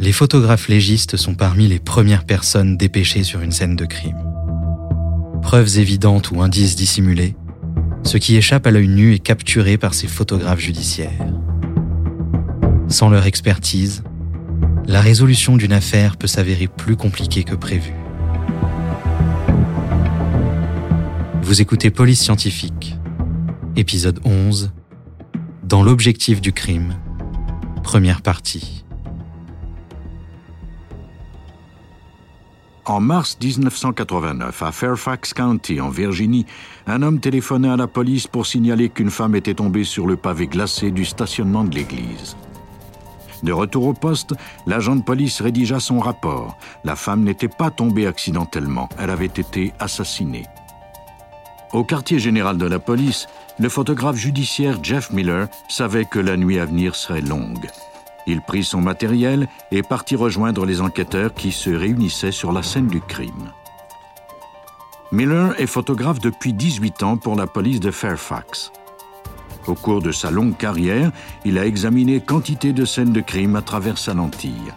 Les photographes légistes sont parmi les premières personnes dépêchées sur une scène de crime. Preuves évidentes ou indices dissimulés, ce qui échappe à l'œil nu est capturé par ces photographes judiciaires. Sans leur expertise, la résolution d'une affaire peut s'avérer plus compliquée que prévu. Vous écoutez Police Scientifique, épisode 11, Dans l'objectif du crime, première partie. En mars 1989, à Fairfax County, en Virginie, un homme téléphonait à la police pour signaler qu'une femme était tombée sur le pavé glacé du stationnement de l'église. De retour au poste, l'agent de police rédigea son rapport. La femme n'était pas tombée accidentellement, elle avait été assassinée. Au quartier général de la police, le photographe judiciaire Jeff Miller savait que la nuit à venir serait longue. Il prit son matériel et partit rejoindre les enquêteurs qui se réunissaient sur la scène du crime. Miller est photographe depuis 18 ans pour la police de Fairfax. Au cours de sa longue carrière, il a examiné quantité de scènes de crime à travers sa lentille.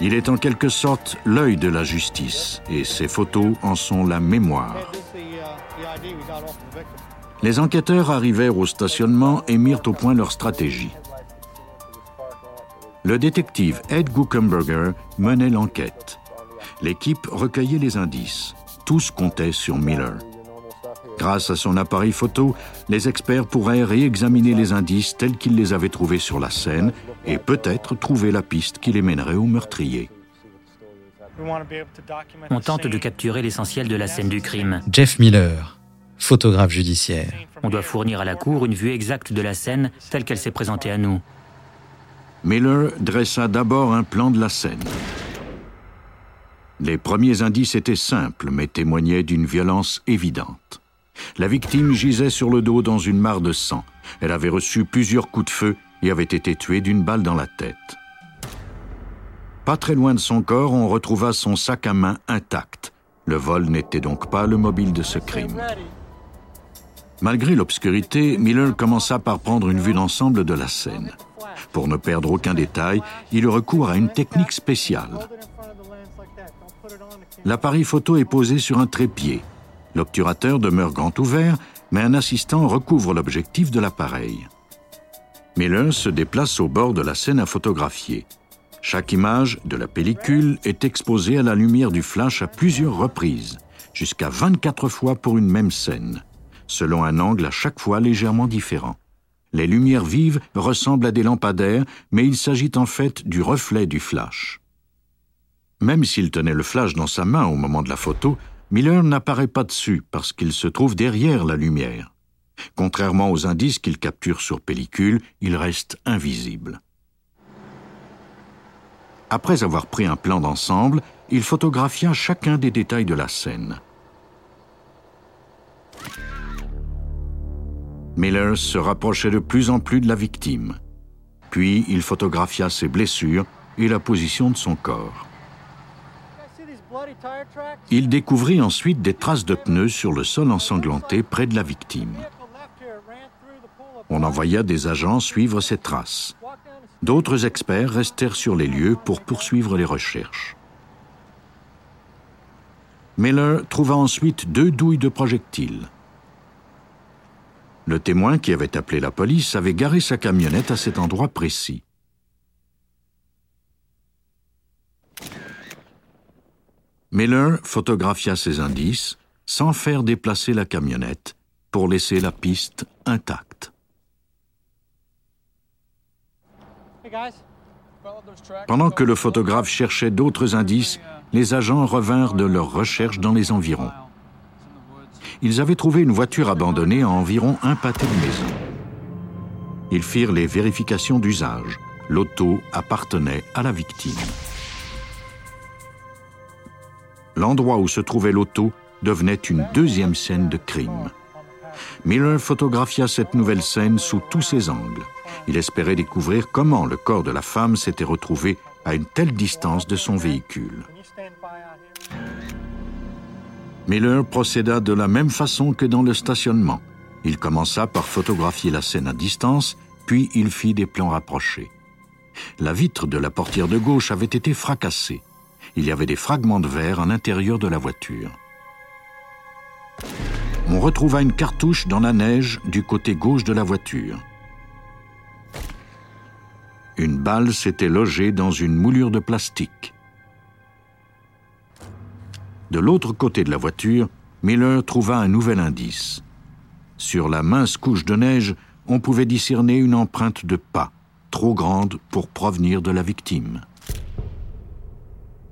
Il est en quelque sorte l'œil de la justice et ses photos en sont la mémoire. Les enquêteurs arrivèrent au stationnement et mirent au point leur stratégie. Le détective Ed Guckenberger menait l'enquête. L'équipe recueillait les indices. Tous comptaient sur Miller. Grâce à son appareil photo, les experts pourraient réexaminer les indices tels qu'ils les avaient trouvés sur la scène et peut-être trouver la piste qui les mènerait au meurtrier. On tente de capturer l'essentiel de la scène du crime. Jeff Miller, photographe judiciaire. On doit fournir à la Cour une vue exacte de la scène telle qu'elle s'est présentée à nous. Miller dressa d'abord un plan de la scène. Les premiers indices étaient simples, mais témoignaient d'une violence évidente. La victime gisait sur le dos dans une mare de sang. Elle avait reçu plusieurs coups de feu et avait été tuée d'une balle dans la tête. Pas très loin de son corps, on retrouva son sac à main intact. Le vol n'était donc pas le mobile de ce crime. Malgré l'obscurité, Miller commença par prendre une vue d'ensemble de la scène. Pour ne perdre aucun détail, il eut recours à une technique spéciale. L'appareil photo est posé sur un trépied. L'obturateur demeure grand ouvert, mais un assistant recouvre l'objectif de l'appareil. Miller se déplace au bord de la scène à photographier. Chaque image de la pellicule est exposée à la lumière du flash à plusieurs reprises, jusqu'à 24 fois pour une même scène, selon un angle à chaque fois légèrement différent. Les lumières vives ressemblent à des lampadaires, mais il s'agit en fait du reflet du flash. Même s'il tenait le flash dans sa main au moment de la photo, Miller n'apparaît pas dessus parce qu'il se trouve derrière la lumière. Contrairement aux indices qu'il capture sur pellicule, il reste invisible. Après avoir pris un plan d'ensemble, il photographia chacun des détails de la scène. Miller se rapprochait de plus en plus de la victime. Puis il photographia ses blessures et la position de son corps. Il découvrit ensuite des traces de pneus sur le sol ensanglanté près de la victime. On envoya des agents suivre ces traces. D'autres experts restèrent sur les lieux pour poursuivre les recherches. Miller trouva ensuite deux douilles de projectiles. Le témoin qui avait appelé la police avait garé sa camionnette à cet endroit précis. Miller photographia ces indices sans faire déplacer la camionnette pour laisser la piste intacte. Pendant que le photographe cherchait d'autres indices, les agents revinrent de leurs recherches dans les environs. Ils avaient trouvé une voiture abandonnée à environ un pâté de maison. Ils firent les vérifications d'usage. L'auto appartenait à la victime. L'endroit où se trouvait l'auto devenait une deuxième scène de crime. Miller photographia cette nouvelle scène sous tous ses angles. Il espérait découvrir comment le corps de la femme s'était retrouvé à une telle distance de son véhicule. Miller procéda de la même façon que dans le stationnement. Il commença par photographier la scène à distance puis il fit des plans rapprochés. La vitre de la portière de gauche avait été fracassée. Il y avait des fragments de verre à l'intérieur de la voiture. On retrouva une cartouche dans la neige du côté gauche de la voiture. Une balle s'était logée dans une moulure de plastique. De l'autre côté de la voiture, Miller trouva un nouvel indice. Sur la mince couche de neige, on pouvait discerner une empreinte de pas, trop grande pour provenir de la victime.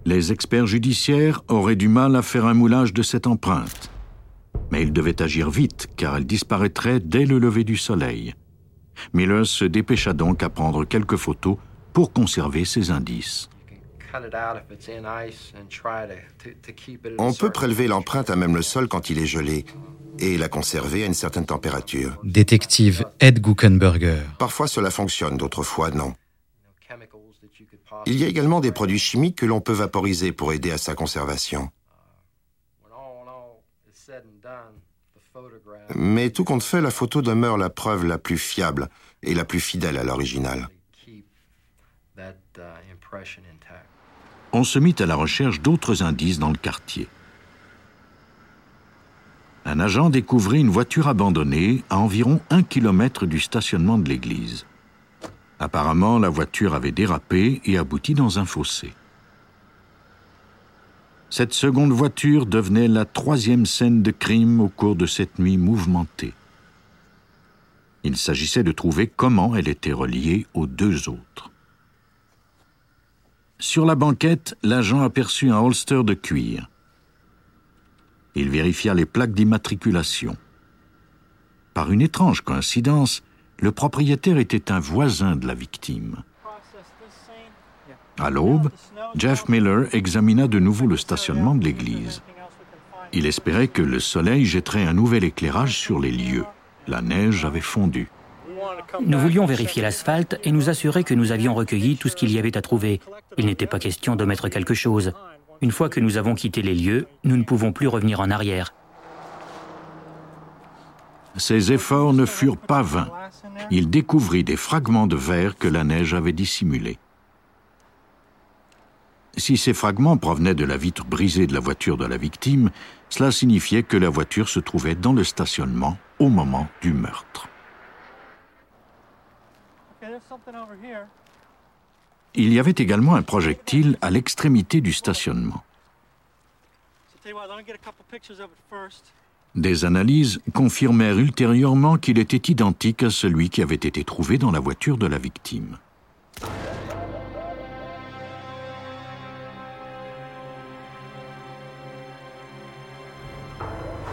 Les experts judiciaires auraient du mal à faire un moulage de cette empreinte. Mais ils devaient agir vite, car elle disparaîtrait dès le lever du soleil. Miller se dépêcha donc à prendre quelques photos pour conserver ses indices. On peut prélever l'empreinte à même le sol quand il est gelé et la conserver à une certaine température. Détective Ed Guckenberger. Parfois cela fonctionne, d'autres fois non. Il y a également des produits chimiques que l'on peut vaporiser pour aider à sa conservation. Mais tout compte fait, la photo demeure la preuve la plus fiable et la plus fidèle à l'original. On se mit à la recherche d'autres indices dans le quartier. Un agent découvrit une voiture abandonnée à environ un kilomètre du stationnement de l'église. Apparemment, la voiture avait dérapé et abouti dans un fossé. Cette seconde voiture devenait la troisième scène de crime au cours de cette nuit mouvementée. Il s'agissait de trouver comment elle était reliée aux deux autres. Sur la banquette, l'agent aperçut un holster de cuir. Il vérifia les plaques d'immatriculation. Par une étrange coïncidence, le propriétaire était un voisin de la victime. À l'aube, Jeff Miller examina de nouveau le stationnement de l'église. Il espérait que le soleil jetterait un nouvel éclairage sur les lieux. La neige avait fondu. Nous voulions vérifier l'asphalte et nous assurer que nous avions recueilli tout ce qu'il y avait à trouver. Il n'était pas question de mettre quelque chose. Une fois que nous avons quitté les lieux, nous ne pouvons plus revenir en arrière. Ses efforts ne furent pas vains. Il découvrit des fragments de verre que la neige avait dissimulés. Si ces fragments provenaient de la vitre brisée de la voiture de la victime, cela signifiait que la voiture se trouvait dans le stationnement au moment du meurtre. Il y avait également un projectile à l'extrémité du stationnement. Des analyses confirmèrent ultérieurement qu'il était identique à celui qui avait été trouvé dans la voiture de la victime.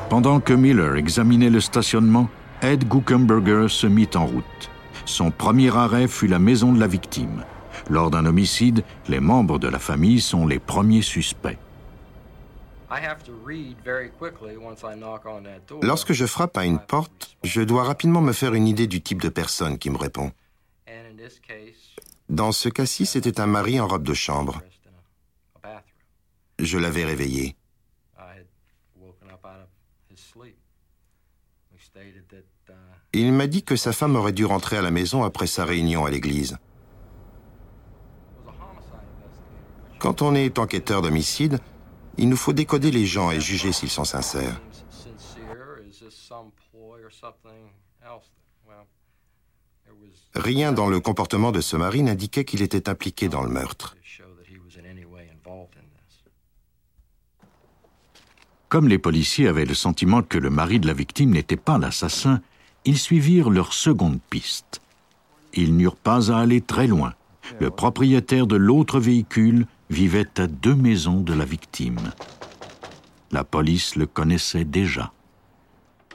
Pendant que Miller examinait le stationnement, Ed Guckenberger se mit en route. Son premier arrêt fut la maison de la victime. Lors d'un homicide, les membres de la famille sont les premiers suspects. Lorsque je frappe à une porte, je dois rapidement me faire une idée du type de personne qui me répond. Dans ce cas-ci, c'était un mari en robe de chambre. Je l'avais réveillé. Il m'a dit que sa femme aurait dû rentrer à la maison après sa réunion à l'église. Quand on est enquêteur d'homicide, il nous faut décoder les gens et juger s'ils sont sincères. Rien dans le comportement de ce mari n'indiquait qu'il était impliqué dans le meurtre. Comme les policiers avaient le sentiment que le mari de la victime n'était pas l'assassin, ils suivirent leur seconde piste. Ils n'eurent pas à aller très loin. Le propriétaire de l'autre véhicule vivait à deux maisons de la victime. La police le connaissait déjà.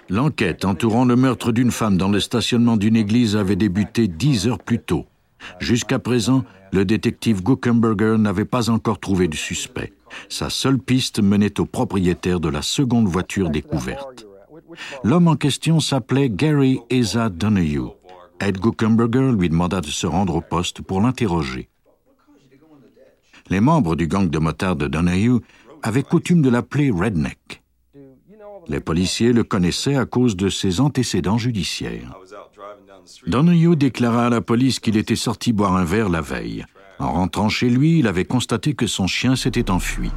L'enquête entourant le meurtre d'une femme dans le stationnement d'une église avait débuté dix heures plus tôt. Jusqu'à présent, le détective Guckenberger n'avait pas encore trouvé de suspect. Sa seule piste menait au propriétaire de la seconde voiture découverte. L'homme en question s'appelait Gary Eza Donahue. Ed Guckenberger lui demanda de se rendre au poste pour l'interroger. Les membres du gang de motards de Donahue avaient coutume de l'appeler Redneck. Les policiers le connaissaient à cause de ses antécédents judiciaires. Donahue déclara à la police qu'il était sorti boire un verre la veille. En rentrant chez lui, il avait constaté que son chien s'était enfui.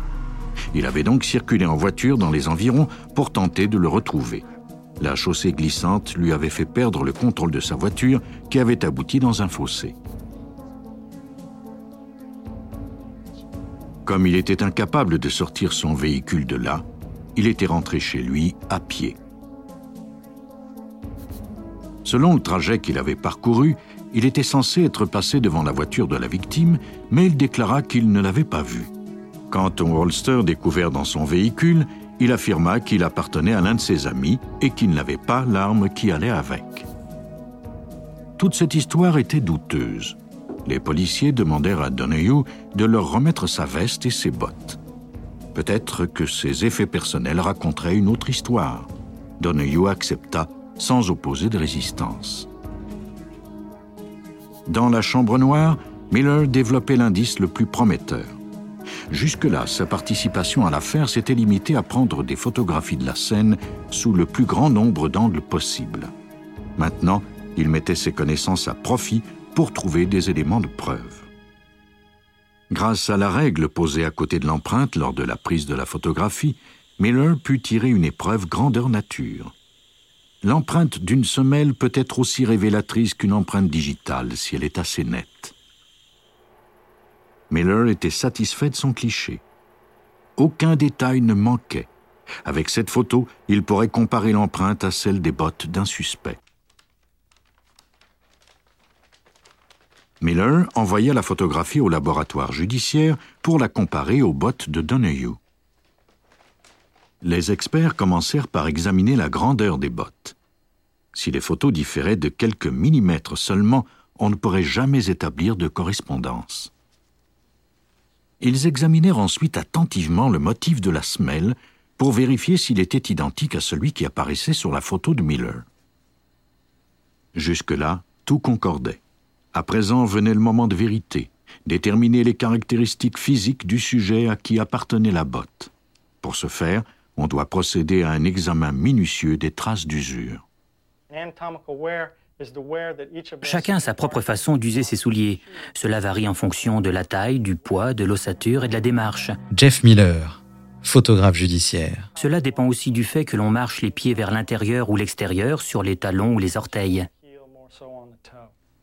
Il avait donc circulé en voiture dans les environs pour tenter de le retrouver. La chaussée glissante lui avait fait perdre le contrôle de sa voiture qui avait abouti dans un fossé. Comme il était incapable de sortir son véhicule de là, il était rentré chez lui à pied. Selon le trajet qu'il avait parcouru, il était censé être passé devant la voiture de la victime, mais il déclara qu'il ne l'avait pas vue. Quant au holster découvert dans son véhicule, il affirma qu'il appartenait à l'un de ses amis et qu'il n'avait pas l'arme qui allait avec. Toute cette histoire était douteuse. Les policiers demandèrent à Donahue de leur remettre sa veste et ses bottes. Peut-être que ses effets personnels raconteraient une autre histoire. Donahue accepta sans opposer de résistance. Dans la chambre noire, Miller développait l'indice le plus prometteur. Jusque-là, sa participation à l'affaire s'était limitée à prendre des photographies de la scène sous le plus grand nombre d'angles possibles. Maintenant, il mettait ses connaissances à profit pour trouver des éléments de preuve. Grâce à la règle posée à côté de l'empreinte lors de la prise de la photographie, Miller put tirer une épreuve grandeur nature. L'empreinte d'une semelle peut être aussi révélatrice qu'une empreinte digitale si elle est assez nette. Miller était satisfait de son cliché. Aucun détail ne manquait. Avec cette photo, il pourrait comparer l'empreinte à celle des bottes d'un suspect. Miller envoya la photographie au laboratoire judiciaire pour la comparer aux bottes de Donahue. Les experts commencèrent par examiner la grandeur des bottes. Si les photos différaient de quelques millimètres seulement, on ne pourrait jamais établir de correspondance. Ils examinèrent ensuite attentivement le motif de la semelle pour vérifier s'il était identique à celui qui apparaissait sur la photo de Miller. Jusque-là, tout concordait. À présent venait le moment de vérité, déterminer les caractéristiques physiques du sujet à qui appartenait la botte. Pour ce faire, on doit procéder à un examen minutieux des traces d'usure. Chacun a sa propre façon d'user ses souliers. Cela varie en fonction de la taille, du poids, de l'ossature et de la démarche. Jeff Miller, photographe judiciaire. Cela dépend aussi du fait que l'on marche les pieds vers l'intérieur ou l'extérieur, sur les talons ou les orteils.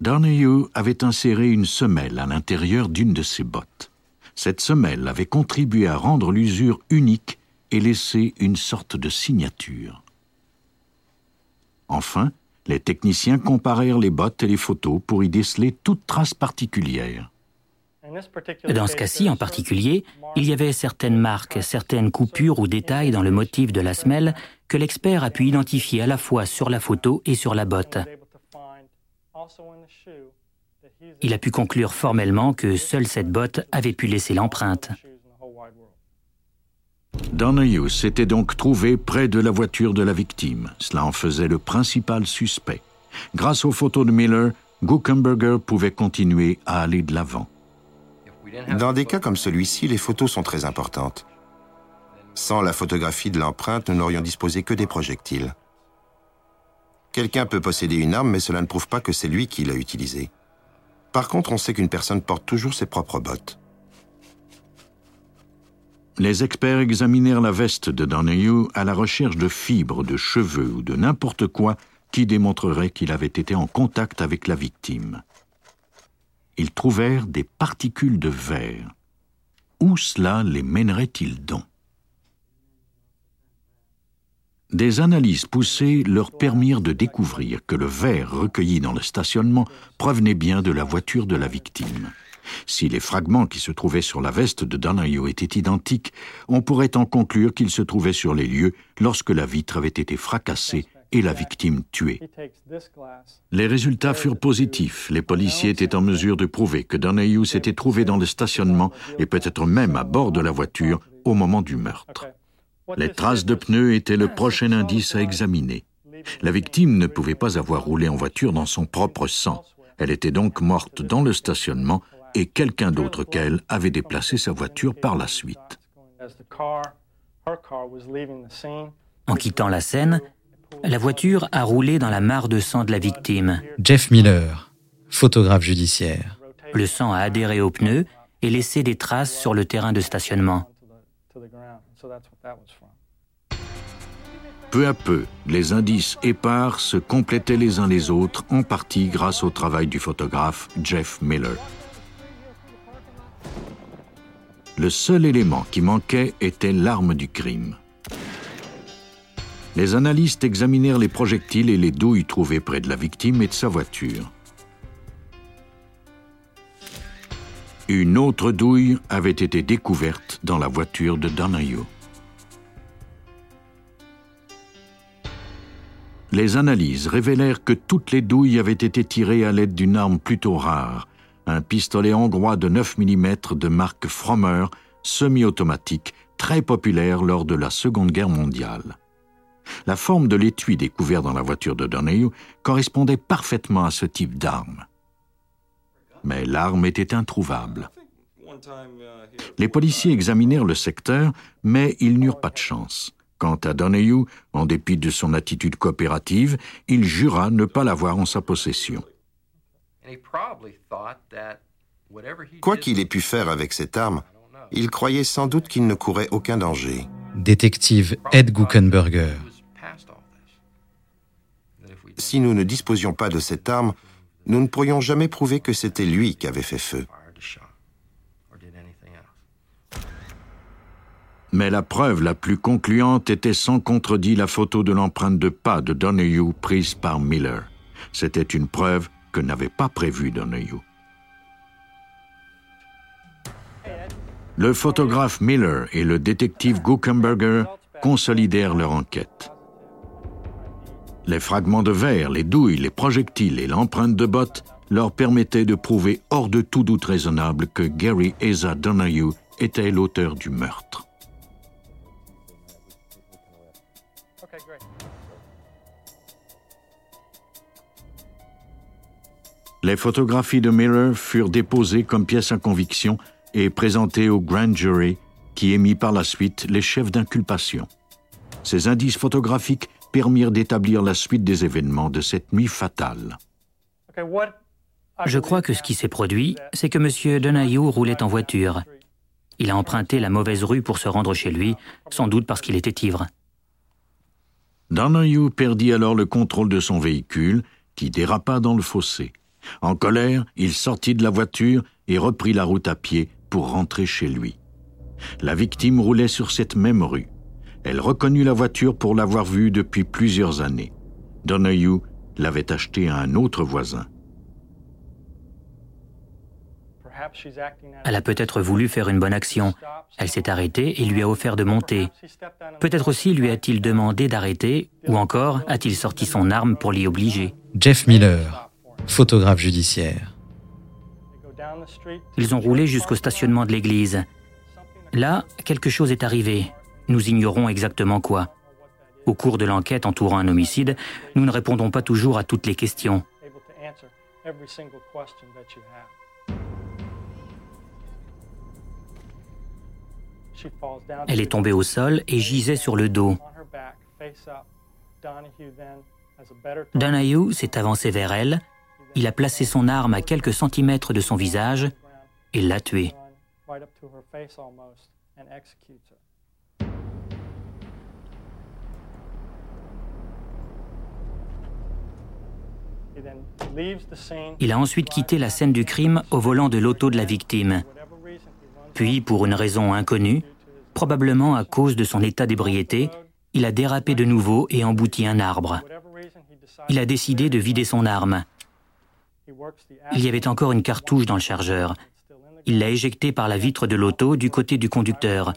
Donahue avait inséré une semelle à l'intérieur d'une de ses bottes. Cette semelle avait contribué à rendre l'usure unique et laisser une sorte de signature. Enfin, les techniciens comparèrent les bottes et les photos pour y déceler toute trace particulière. Dans ce cas-ci en particulier, il y avait certaines marques, certaines coupures ou détails dans le motif de la semelle que l'expert a pu identifier à la fois sur la photo et sur la botte. Il a pu conclure formellement que seule cette botte avait pu laisser l'empreinte. Donahue s'était donc trouvé près de la voiture de la victime. Cela en faisait le principal suspect. Grâce aux photos de Miller, Guckenberger pouvait continuer à aller de l'avant. Dans des cas comme celui-ci, les photos sont très importantes. Sans la photographie de l'empreinte, nous n'aurions disposé que des projectiles. Quelqu'un peut posséder une arme, mais cela ne prouve pas que c'est lui qui l'a utilisée. Par contre, on sait qu'une personne porte toujours ses propres bottes. Les experts examinèrent la veste de Donahue à la recherche de fibres, de cheveux ou de n'importe quoi qui démontrerait qu'il avait été en contact avec la victime. Ils trouvèrent des particules de verre. Où cela les mènerait-il donc? Des analyses poussées leur permirent de découvrir que le verre recueilli dans le stationnement provenait bien de la voiture de la victime. Si les fragments qui se trouvaient sur la veste de Donahue étaient identiques, on pourrait en conclure qu'ils se trouvaient sur les lieux lorsque la vitre avait été fracassée et la victime tuée. Les résultats furent positifs. Les policiers étaient en mesure de prouver que Donahue s'était trouvé dans le stationnement et peut-être même à bord de la voiture au moment du meurtre. Les traces de pneus étaient le prochain indice à examiner. La victime ne pouvait pas avoir roulé en voiture dans son propre sang. Elle était donc morte dans le stationnement et quelqu'un d'autre qu'elle avait déplacé sa voiture par la suite. En quittant la scène, La voiture a roulé dans la mare de sang de la victime. Jeff Miller, photographe judiciaire. Le sang a adhéré aux pneus et laissé des traces sur le terrain de stationnement. Peu à peu, les indices épars se complétaient les uns les autres, en partie grâce au travail du photographe Jeff Miller. Le seul élément qui manquait était l'arme du crime. Les analystes examinèrent les projectiles et les douilles trouvées près de la victime et de sa voiture. Une autre douille avait été découverte dans la voiture de Donahue. Les analyses révélèrent que toutes les douilles avaient été tirées à l'aide d'une arme plutôt rare, un pistolet hongrois de 9 mm de marque Frommer, semi-automatique, très populaire lors de la Seconde Guerre mondiale. La forme de l'étui découvert dans la voiture de Donahue correspondait parfaitement à ce type d'arme. Mais l'arme était introuvable. Les policiers examinèrent le secteur, mais ils n'eurent pas de chance. Quant à Donahue, en dépit de son attitude coopérative, il jura ne pas l'avoir en sa possession. Quoi qu'il ait pu faire avec cette arme, il croyait sans doute qu'il ne courait aucun danger. Détective Ed Guckenberger. Si nous ne disposions pas de cette arme, nous ne pourrions jamais prouver que c'était lui qui avait fait feu. Mais la preuve la plus concluante était sans contredit la photo de l'empreinte de pas de Donahue prise par Miller. C'était une preuve que n'avait pas prévue Donahue. Le photographe Miller et le détective Guckenberger consolidèrent leur enquête. Les fragments de verre, les douilles, les projectiles et l'empreinte de bottes leur permettaient de prouver hors de tout doute raisonnable que Gary Asa Donahue était l'auteur du meurtre. Les photographies de Miller furent déposées comme pièces à conviction et présentées au grand jury qui émit par la suite les chefs d'inculpation. Ces indices photographiques permirent d'établir la suite des événements de cette nuit fatale. Je crois que ce qui s'est produit, c'est que M. Donahue roulait en voiture. Il a emprunté la mauvaise rue pour se rendre chez lui, sans doute parce qu'il était ivre. Donahue perdit alors le contrôle de son véhicule, qui dérapa dans le fossé. En colère, il sortit de la voiture et reprit la route à pied pour rentrer chez lui. La victime roulait sur cette même rue. Elle reconnut la voiture pour l'avoir vue depuis plusieurs années. Donahue l'avait achetée à un autre voisin. Elle a peut-être voulu faire une bonne action. Elle s'est arrêtée et lui a offert de monter. Peut-être aussi lui a-t-il demandé d'arrêter, ou encore a-t-il sorti son arme pour l'y obliger. Jeff Miller, photographe judiciaire. Ils ont roulé jusqu'au stationnement de l'église. Là, quelque chose est arrivé. Nous ignorons exactement quoi. Au cours de l'enquête entourant un homicide, nous ne répondons pas toujours à toutes les questions. Elle est tombée au sol et gisait sur le dos. Donahue s'est avancé vers elle, il a placé son arme à quelques centimètres de son visage et l'a tuée. Il a ensuite quitté la scène du crime au volant de l'auto de la victime. Puis, pour une raison inconnue, probablement à cause de son état d'ébriété, il a dérapé de nouveau et embouti un arbre. Il a décidé de vider son arme. Il y avait encore une cartouche dans le chargeur. Il l'a éjectée par la vitre de l'auto du côté du conducteur.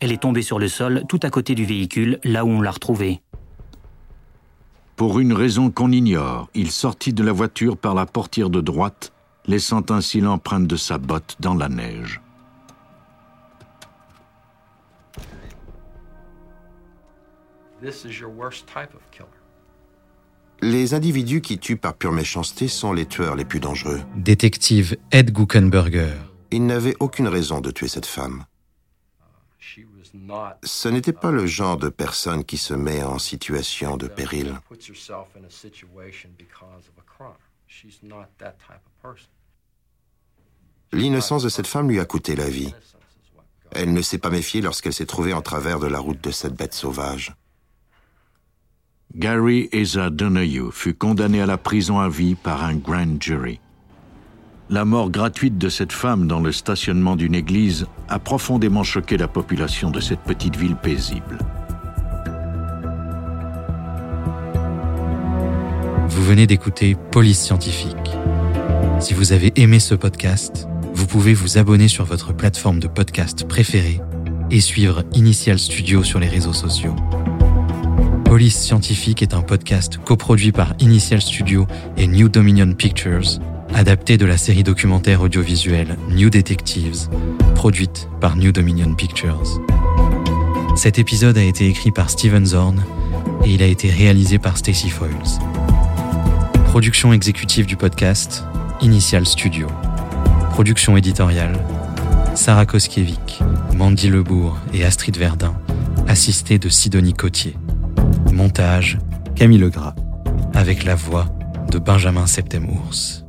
Elle est tombée sur le sol tout à côté du véhicule, là où on l'a retrouvée. Pour une raison qu'on ignore, il sortit de la voiture par la portière de droite, laissant ainsi l'empreinte de sa botte dans la neige. Les individus qui tuent par pure méchanceté sont les tueurs les plus dangereux. Détective Ed Guckenberger. Il n'avait aucune raison de tuer cette femme. Ce n'était pas le genre de personne qui se met en situation de péril. L'innocence de cette femme lui a coûté la vie. Elle ne s'est pas méfiée lorsqu'elle s'est trouvée en travers de la route de cette bête sauvage. Gary Eza Donahue fut condamné à la prison à vie par un grand jury. La mort gratuite de cette femme dans le stationnement d'une église a profondément choqué la population de cette petite ville paisible. Vous venez d'écouter Police Scientifique. Si vous avez aimé ce podcast, vous pouvez vous abonner sur votre plateforme de podcast préférée et suivre Initial Studio sur les réseaux sociaux. Police Scientifique est un podcast coproduit par Initial Studio et New Dominion Pictures adapté de la série documentaire audiovisuelle New Detectives, produite par New Dominion Pictures. Cet épisode a été écrit par Steven Zorn et il a été réalisé par Stacy Foyles. Production exécutive du podcast, Initial Studio. Production éditoriale, Sarah Koskiewicz, Mandy Lebourg et Astrid Verdun, assistée de Sidonie Cotier. Montage, Camille Legras, avec la voix de Benjamin Septemours.